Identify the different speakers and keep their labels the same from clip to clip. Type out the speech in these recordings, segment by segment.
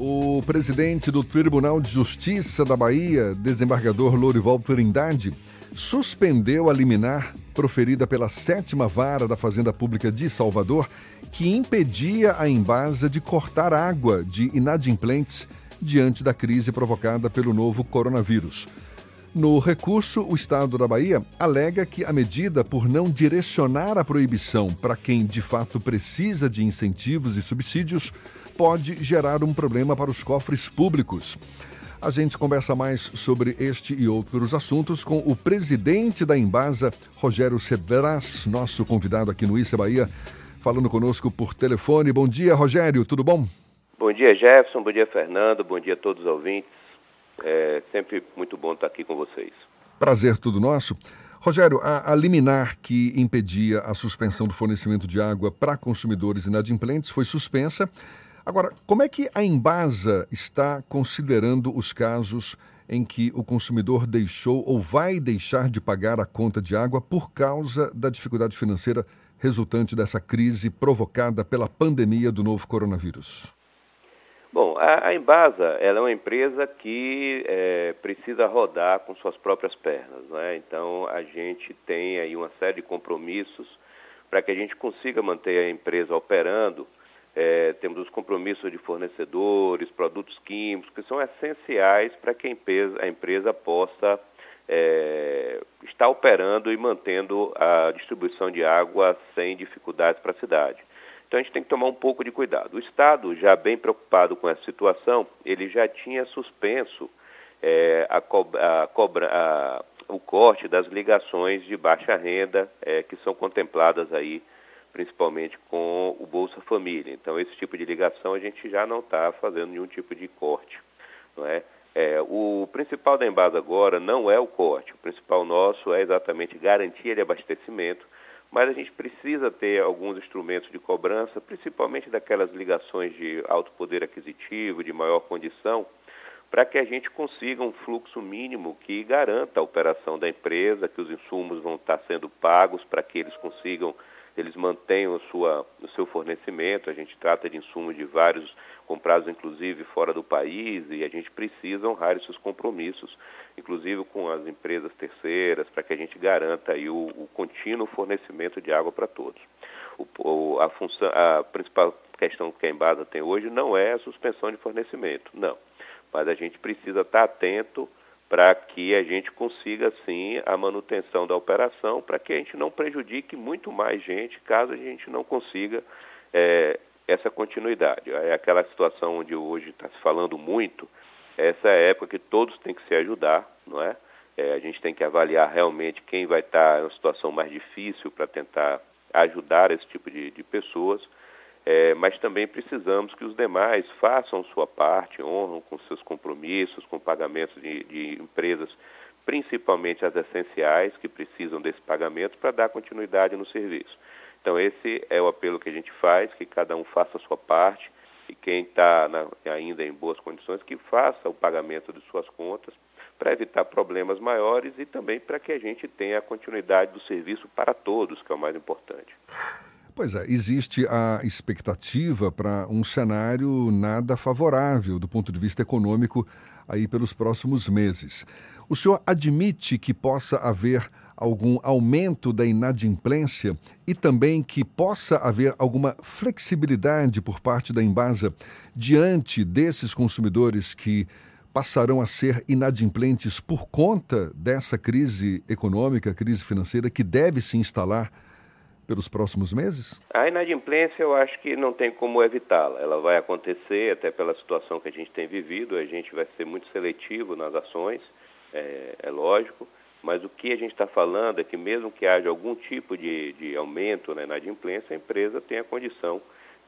Speaker 1: O presidente do Tribunal de Justiça da Bahia, desembargador Lourival Trindade, suspendeu a liminar proferida pela sétima vara da Fazenda Pública de Salvador, que impedia a Embasa de cortar água de inadimplentes diante da crise provocada pelo novo coronavírus. No recurso, o Estado da Bahia alega que a medida, por não direcionar a proibição para quem de fato precisa de incentivos e subsídios, pode gerar um problema para os cofres públicos. A gente conversa mais sobre este e outros assuntos com o presidente da Embasa, Rogério Cedras, nosso convidado aqui no Issa Bahia, falando conosco por telefone. Bom dia, Rogério, tudo bom?
Speaker 2: Bom dia, Jefferson. Bom dia, Fernando. Bom dia a todos os ouvintes. É sempre muito bom estar aqui com vocês.
Speaker 1: Prazer, tudo nosso. Rogério, a, a liminar que impedia a suspensão do fornecimento de água para consumidores inadimplentes foi suspensa Agora, como é que a Embasa está considerando os casos em que o consumidor deixou ou vai deixar de pagar a conta de água por causa da dificuldade financeira resultante dessa crise provocada pela pandemia do novo coronavírus?
Speaker 2: Bom, a, a Embasa ela é uma empresa que é, precisa rodar com suas próprias pernas, né? Então a gente tem aí uma série de compromissos para que a gente consiga manter a empresa operando é, temos os compromissos de fornecedores, produtos químicos, que são essenciais para que a empresa, a empresa possa é, estar operando e mantendo a distribuição de água sem dificuldades para a cidade. Então a gente tem que tomar um pouco de cuidado. O Estado, já bem preocupado com essa situação, ele já tinha suspenso é, a a cobra, a, o corte das ligações de baixa renda é, que são contempladas aí principalmente com o Bolsa Família. Então, esse tipo de ligação a gente já não está fazendo nenhum tipo de corte. Não é? É, o principal da Embasa agora não é o corte, o principal nosso é exatamente garantia de abastecimento, mas a gente precisa ter alguns instrumentos de cobrança, principalmente daquelas ligações de alto poder aquisitivo, de maior condição, para que a gente consiga um fluxo mínimo que garanta a operação da empresa, que os insumos vão estar sendo pagos para que eles consigam eles mantenham sua, o seu fornecimento. A gente trata de insumos de vários, comprados inclusive fora do país, e a gente precisa honrar esses compromissos, inclusive com as empresas terceiras, para que a gente garanta aí o, o contínuo fornecimento de água para todos. O, a, função, a principal questão que a Embasa tem hoje não é a suspensão de fornecimento, não. Mas a gente precisa estar atento para que a gente consiga, sim, a manutenção da operação, para que a gente não prejudique muito mais gente, caso a gente não consiga é, essa continuidade. É aquela situação onde hoje está se falando muito, essa é época que todos têm que se ajudar, não é? é a gente tem que avaliar realmente quem vai estar tá em uma situação mais difícil para tentar ajudar esse tipo de, de pessoas é, mas também precisamos que os demais façam sua parte, honram com seus compromissos, com pagamentos de, de empresas, principalmente as essenciais, que precisam desse pagamento para dar continuidade no serviço. Então, esse é o apelo que a gente faz, que cada um faça a sua parte e quem está ainda em boas condições, que faça o pagamento de suas contas para evitar problemas maiores e também para que a gente tenha a continuidade do serviço para todos, que é o mais importante.
Speaker 1: Pois é, existe a expectativa para um cenário nada favorável do ponto de vista econômico aí pelos próximos meses. O senhor admite que possa haver algum aumento da inadimplência e também que possa haver alguma flexibilidade por parte da Embasa diante desses consumidores que passarão a ser inadimplentes por conta dessa crise econômica, crise financeira que deve se instalar pelos próximos meses?
Speaker 2: A inadimplência eu acho que não tem como evitá-la. Ela vai acontecer até pela situação que a gente tem vivido. A gente vai ser muito seletivo nas ações, é, é lógico. Mas o que a gente está falando é que mesmo que haja algum tipo de, de aumento na inadimplência, a empresa tem a condição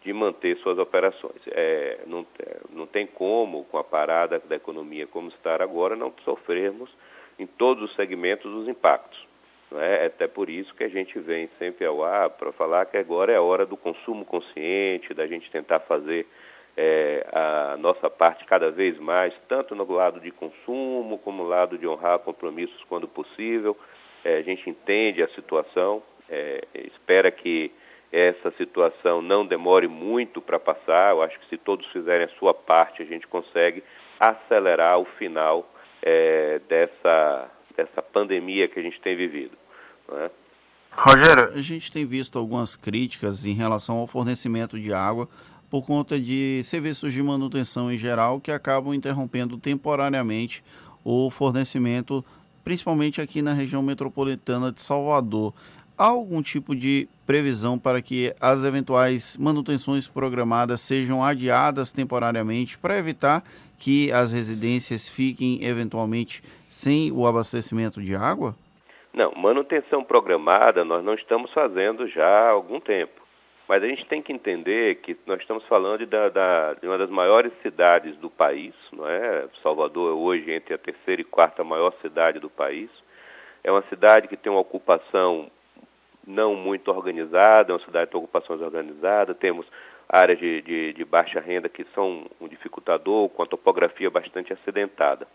Speaker 2: de manter suas operações. É, não, não tem como, com a parada da economia como está agora, não sofrermos em todos os segmentos os impactos. É? Até por isso que a gente vem sempre ao ar para falar que agora é a hora do consumo consciente, da gente tentar fazer é, a nossa parte cada vez mais, tanto no lado de consumo como no lado de honrar compromissos quando possível. É, a gente entende a situação, é, espera que essa situação não demore muito para passar. Eu acho que se todos fizerem a sua parte, a gente consegue acelerar o final é, dessa, dessa pandemia que a gente tem vivido.
Speaker 3: É? Rogério, a gente tem visto algumas críticas em relação ao fornecimento de água por conta de serviços de manutenção em geral que acabam interrompendo temporariamente o fornecimento, principalmente aqui na região metropolitana de Salvador. Algum tipo de previsão para que as eventuais manutenções programadas sejam adiadas temporariamente para evitar que as residências fiquem eventualmente sem o abastecimento de água?
Speaker 2: Não, manutenção programada nós não estamos fazendo já há algum tempo. Mas a gente tem que entender que nós estamos falando de, da, de uma das maiores cidades do país, não é? Salvador é hoje entre a terceira e quarta maior cidade do país. É uma cidade que tem uma ocupação não muito organizada, é uma cidade de ocupações organizadas, temos áreas de, de, de baixa renda que são um dificultador, com a topografia bastante acidentada.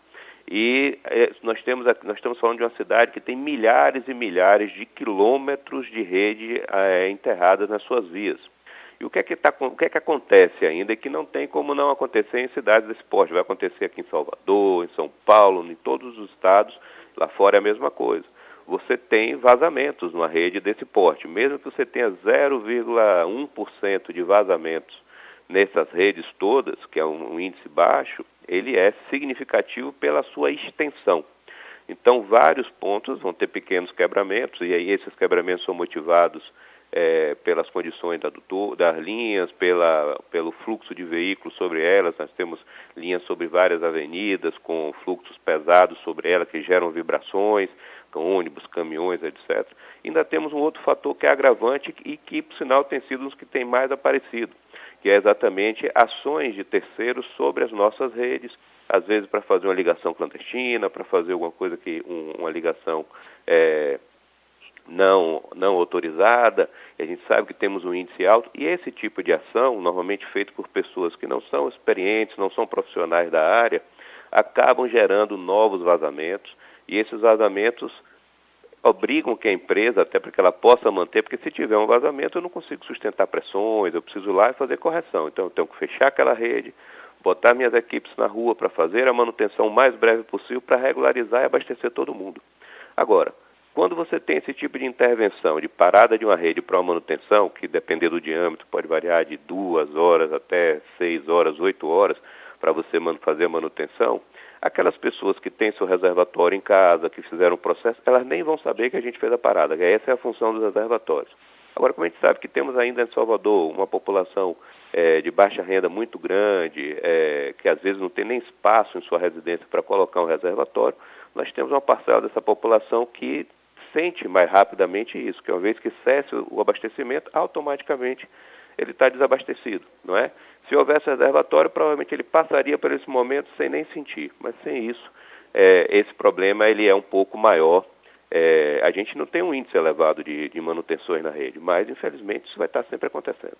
Speaker 2: E é, nós, temos, nós estamos falando de uma cidade que tem milhares e milhares de quilômetros de rede é, enterradas nas suas vias. E o que, é que tá, o que é que acontece ainda e que não tem como não acontecer em cidades desse porte? Vai acontecer aqui em Salvador, em São Paulo, em todos os estados, lá fora é a mesma coisa. Você tem vazamentos numa rede desse porte. Mesmo que você tenha 0,1% de vazamentos nessas redes todas, que é um índice baixo, ele é significativo pela sua extensão. Então, vários pontos vão ter pequenos quebramentos, e aí esses quebramentos são motivados é, pelas condições da, das linhas, pela, pelo fluxo de veículos sobre elas. Nós temos linhas sobre várias avenidas, com fluxos pesados sobre elas que geram vibrações, ônibus, caminhões, etc. Ainda temos um outro fator que é agravante e que, por sinal, tem sido um dos que tem mais aparecido, que é exatamente ações de terceiros sobre as nossas redes, às vezes para fazer uma ligação clandestina, para fazer alguma coisa que um, uma ligação é, não, não autorizada, a gente sabe que temos um índice alto, e esse tipo de ação, normalmente feito por pessoas que não são experientes, não são profissionais da área, acabam gerando novos vazamentos, e esses vazamentos obrigam que a empresa, até para que ela possa manter, porque se tiver um vazamento eu não consigo sustentar pressões, eu preciso ir lá e fazer correção. Então eu tenho que fechar aquela rede, botar minhas equipes na rua para fazer a manutenção o mais breve possível para regularizar e abastecer todo mundo. Agora, quando você tem esse tipo de intervenção, de parada de uma rede para uma manutenção, que depender do diâmetro pode variar de duas horas até seis horas, oito horas, para você fazer a manutenção, Aquelas pessoas que têm seu reservatório em casa, que fizeram o processo, elas nem vão saber que a gente fez a parada. Essa é a função dos reservatórios. Agora, como a gente sabe que temos ainda em Salvador uma população é, de baixa renda muito grande, é, que às vezes não tem nem espaço em sua residência para colocar um reservatório, nós temos uma parcela dessa população que sente mais rapidamente isso, que uma vez que cesse o abastecimento, automaticamente ele está desabastecido, não é? Se houvesse reservatório, provavelmente ele passaria por esse momento sem nem sentir. Mas sem isso, é, esse problema ele é um pouco maior. É, a gente não tem um índice elevado de, de manutenções na rede, mas infelizmente isso vai estar sempre acontecendo.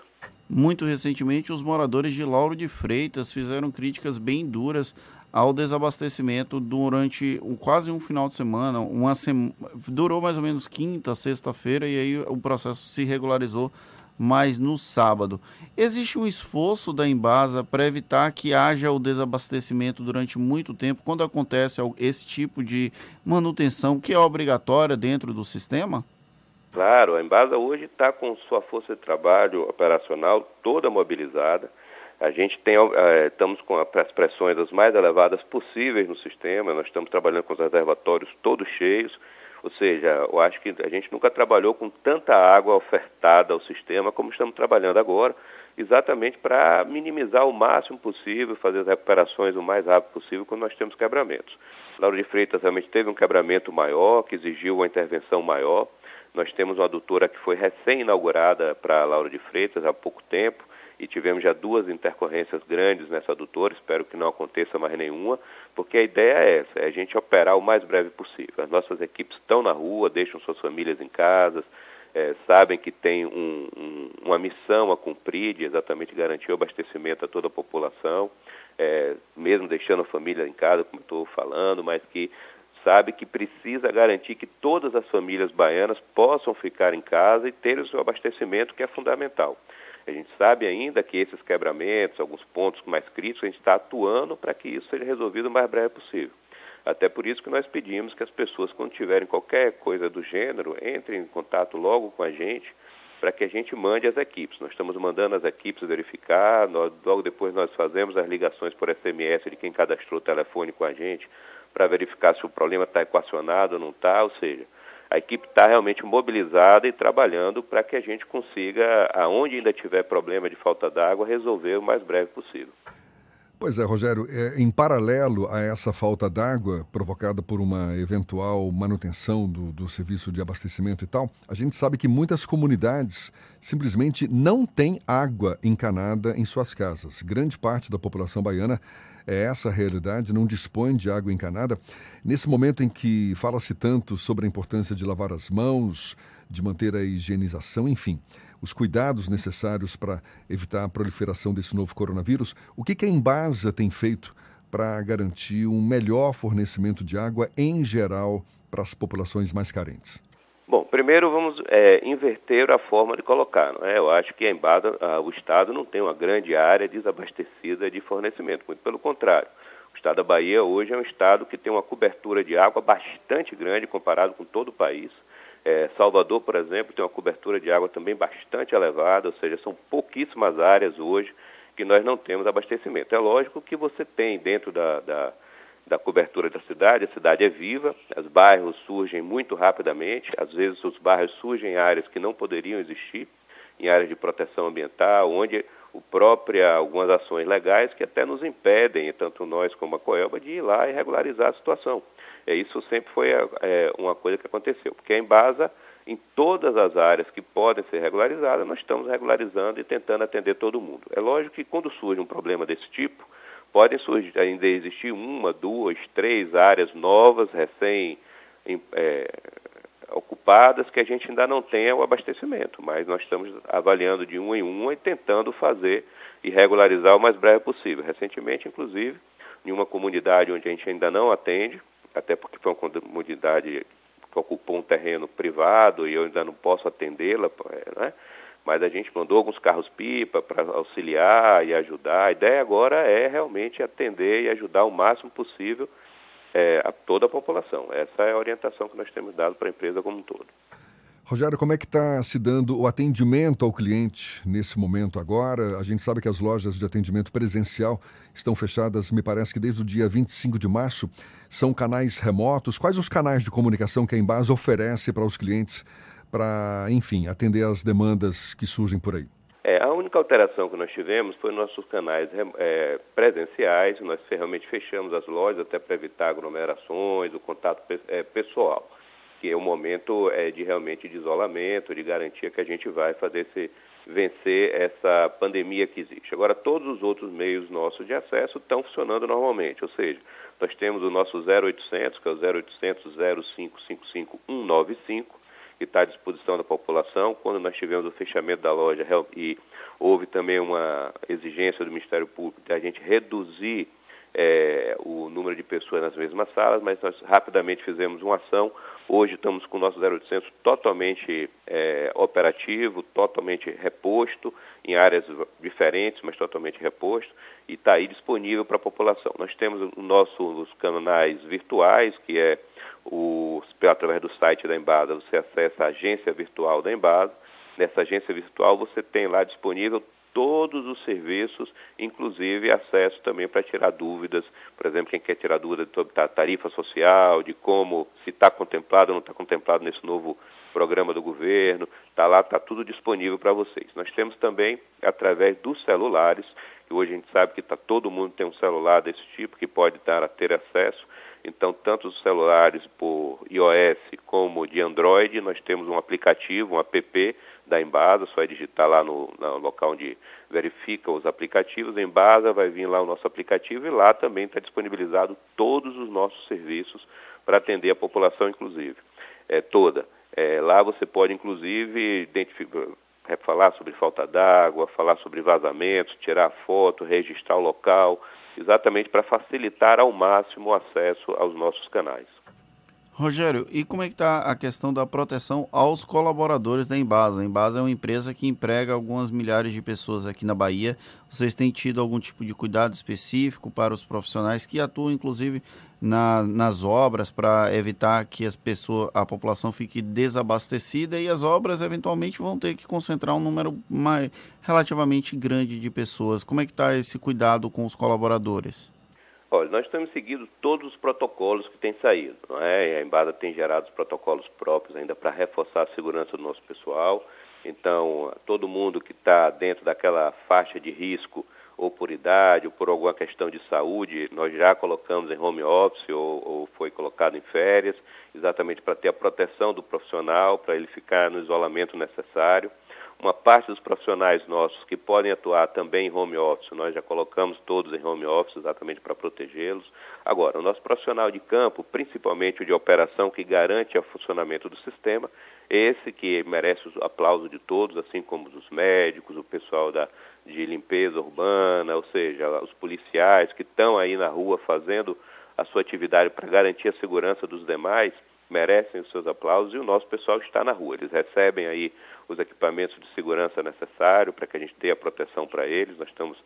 Speaker 3: Muito recentemente, os moradores de Lauro de Freitas fizeram críticas bem duras ao desabastecimento durante quase um final de semana. Uma sema, durou mais ou menos quinta, sexta-feira, e aí o processo se regularizou mas no sábado. Existe um esforço da Embasa para evitar que haja o desabastecimento durante muito tempo quando acontece esse tipo de manutenção que é obrigatória dentro do sistema?
Speaker 2: Claro, a Embasa hoje está com sua força de trabalho operacional toda mobilizada. A gente tem, é, estamos com as pressões as mais elevadas possíveis no sistema, nós estamos trabalhando com os reservatórios todos cheios ou seja, eu acho que a gente nunca trabalhou com tanta água ofertada ao sistema como estamos trabalhando agora, exatamente para minimizar o máximo possível, fazer as recuperações o mais rápido possível quando nós temos quebramentos. Lauro de Freitas realmente teve um quebramento maior, que exigiu uma intervenção maior. Nós temos uma adutora que foi recém-inaugurada para Lauro de Freitas há pouco tempo, e tivemos já duas intercorrências grandes nessa adutora, espero que não aconteça mais nenhuma, porque a ideia é essa, é a gente operar o mais breve possível. As nossas equipes estão na rua, deixam suas famílias em casa, é, sabem que tem um, um, uma missão a cumprir de exatamente garantir o abastecimento a toda a população, é, mesmo deixando a família em casa, como estou falando, mas que sabe que precisa garantir que todas as famílias baianas possam ficar em casa e ter o seu abastecimento, que é fundamental. A gente sabe ainda que esses quebramentos, alguns pontos mais críticos, a gente está atuando para que isso seja resolvido o mais breve possível. Até por isso que nós pedimos que as pessoas, quando tiverem qualquer coisa do gênero, entrem em contato logo com a gente para que a gente mande as equipes. Nós estamos mandando as equipes verificar, nós, logo depois nós fazemos as ligações por SMS de quem cadastrou o telefone com a gente para verificar se o problema está equacionado ou não está, ou seja, a equipe está realmente mobilizada e trabalhando para que a gente consiga, aonde ainda tiver problema de falta d'água, resolver o mais breve possível.
Speaker 1: Pois é, Rogério, é, em paralelo a essa falta d'água provocada por uma eventual manutenção do, do, serviço de abastecimento e tal, a gente sabe que muitas comunidades simplesmente não têm água encanada em suas casas. Grande parte da população baiana é essa a realidade, não dispõe de água encanada. Nesse momento em que fala-se tanto sobre a importância de lavar as mãos, de manter a higienização, enfim os cuidados necessários para evitar a proliferação desse novo coronavírus, o que, que a Embasa tem feito para garantir um melhor fornecimento de água em geral para as populações mais carentes?
Speaker 2: Bom, primeiro vamos é, inverter a forma de colocar. Não é? Eu acho que a Embasa, a, o Estado não tem uma grande área desabastecida de fornecimento, muito pelo contrário. O Estado da Bahia hoje é um Estado que tem uma cobertura de água bastante grande comparado com todo o país. É, Salvador, por exemplo, tem uma cobertura de água também bastante elevada, ou seja, são pouquíssimas áreas hoje que nós não temos abastecimento. É lógico que você tem dentro da, da, da cobertura da cidade, a cidade é viva, os bairros surgem muito rapidamente, às vezes os bairros surgem em áreas que não poderiam existir, em áreas de proteção ambiental, onde o próprio algumas ações legais que até nos impedem, tanto nós como a Coelba, de ir lá e regularizar a situação. É, isso sempre foi é, uma coisa que aconteceu, porque a Embasa, em todas as áreas que podem ser regularizadas, nós estamos regularizando e tentando atender todo mundo. É lógico que quando surge um problema desse tipo, podem surgir, ainda existir uma, duas, três áreas novas, recém é, ocupadas, que a gente ainda não tenha o abastecimento, mas nós estamos avaliando de uma em uma e tentando fazer e regularizar o mais breve possível. Recentemente, inclusive, em uma comunidade onde a gente ainda não atende, até porque foi uma comunidade que ocupou um terreno privado e eu ainda não posso atendê-la, é, né? Mas a gente mandou alguns carros-pipa para auxiliar e ajudar. A ideia agora é realmente atender e ajudar o máximo possível é, a toda a população. Essa é a orientação que nós temos dado para a empresa como um todo.
Speaker 1: Rogério, como é que está se dando o atendimento ao cliente nesse momento agora? A gente sabe que as lojas de atendimento presencial estão fechadas, me parece que desde o dia 25 de março. São canais remotos. Quais os canais de comunicação que a Embase oferece para os clientes para, enfim, atender às demandas que surgem por aí?
Speaker 2: É, a única alteração que nós tivemos foi nossos canais é, presenciais. Nós realmente fechamos as lojas até para evitar aglomerações, o contato é, pessoal que é um momento é, de realmente de isolamento, de garantia que a gente vai fazer esse, vencer essa pandemia que existe. Agora, todos os outros meios nossos de acesso estão funcionando normalmente, ou seja, nós temos o nosso 0800, que é o 0800 0555 195, que está à disposição da população. Quando nós tivemos o fechamento da loja e houve também uma exigência do Ministério Público de a gente reduzir é, o número de pessoas nas mesmas salas, mas nós rapidamente fizemos uma ação Hoje estamos com o nosso 0800 totalmente é, operativo, totalmente reposto, em áreas diferentes, mas totalmente reposto, e está aí disponível para a população. Nós temos os nossos canais virtuais, que é o, através do site da Embasa, você acessa a agência virtual da Embasa. Nessa agência virtual você tem lá disponível todos os serviços, inclusive acesso também para tirar dúvidas, por exemplo, quem quer tirar dúvidas sobre a tarifa social, de como, se está contemplado ou não está contemplado nesse novo programa do governo, está lá, está tudo disponível para vocês. Nós temos também, através dos celulares, que hoje a gente sabe que tá, todo mundo tem um celular desse tipo, que pode dar ter acesso, então, tanto os celulares por iOS como de Android, nós temos um aplicativo, um app da Embasa, só é digitar lá no, no local onde verifica os aplicativos. Embasa vai vir lá o nosso aplicativo e lá também está disponibilizado todos os nossos serviços para atender a população, inclusive, é, toda. É, lá você pode, inclusive, é, falar sobre falta d'água, falar sobre vazamentos, tirar foto, registrar o local, exatamente para facilitar ao máximo o acesso aos nossos canais.
Speaker 3: Rogério, e como é que está a questão da proteção aos colaboradores da Embasa? A Embasa é uma empresa que emprega algumas milhares de pessoas aqui na Bahia. Vocês têm tido algum tipo de cuidado específico para os profissionais que atuam, inclusive, na, nas obras para evitar que as pessoas, a população fique desabastecida e as obras eventualmente vão ter que concentrar um número mais, relativamente grande de pessoas. Como é que está esse cuidado com os colaboradores?
Speaker 2: Olha, nós temos seguido todos os protocolos que têm saído, não é? A Embada tem gerado os protocolos próprios ainda para reforçar a segurança do nosso pessoal. Então, todo mundo que está dentro daquela faixa de risco, ou por idade, ou por alguma questão de saúde, nós já colocamos em home office ou, ou foi colocado em férias, exatamente para ter a proteção do profissional, para ele ficar no isolamento necessário. Uma parte dos profissionais nossos que podem atuar também em home office, nós já colocamos todos em home office exatamente para protegê-los. Agora, o nosso profissional de campo, principalmente o de operação que garante o funcionamento do sistema, esse que merece o aplauso de todos, assim como dos médicos, o pessoal da, de limpeza urbana, ou seja, os policiais que estão aí na rua fazendo a sua atividade para garantir a segurança dos demais, merecem os seus aplausos e o nosso pessoal está na rua. Eles recebem aí os equipamentos de segurança necessários para que a gente tenha proteção para eles. Nós estamos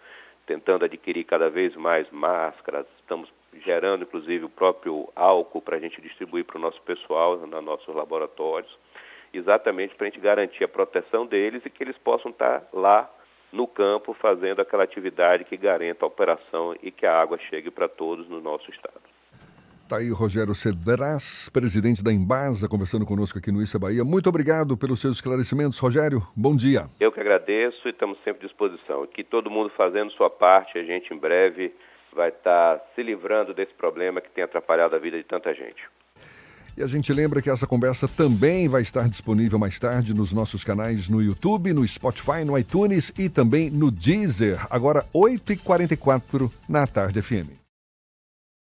Speaker 2: tentando adquirir cada vez mais máscaras, estamos gerando inclusive o próprio álcool para a gente distribuir para o nosso pessoal nos nossos laboratórios, exatamente para a gente garantir a proteção deles e que eles possam estar lá no campo fazendo aquela atividade que garanta a operação e que a água chegue para todos no nosso estado.
Speaker 1: Está aí Rogério Cedras, presidente da Embasa, conversando conosco aqui no Issa Bahia. Muito obrigado pelos seus esclarecimentos, Rogério. Bom dia.
Speaker 2: Eu que agradeço e estamos sempre à disposição. Que todo mundo fazendo sua parte, a gente em breve vai estar se livrando desse problema que tem atrapalhado a vida de tanta gente.
Speaker 1: E a gente lembra que essa conversa também vai estar disponível mais tarde nos nossos canais no YouTube, no Spotify, no iTunes e também no Deezer. Agora, 8h44 na tarde FM.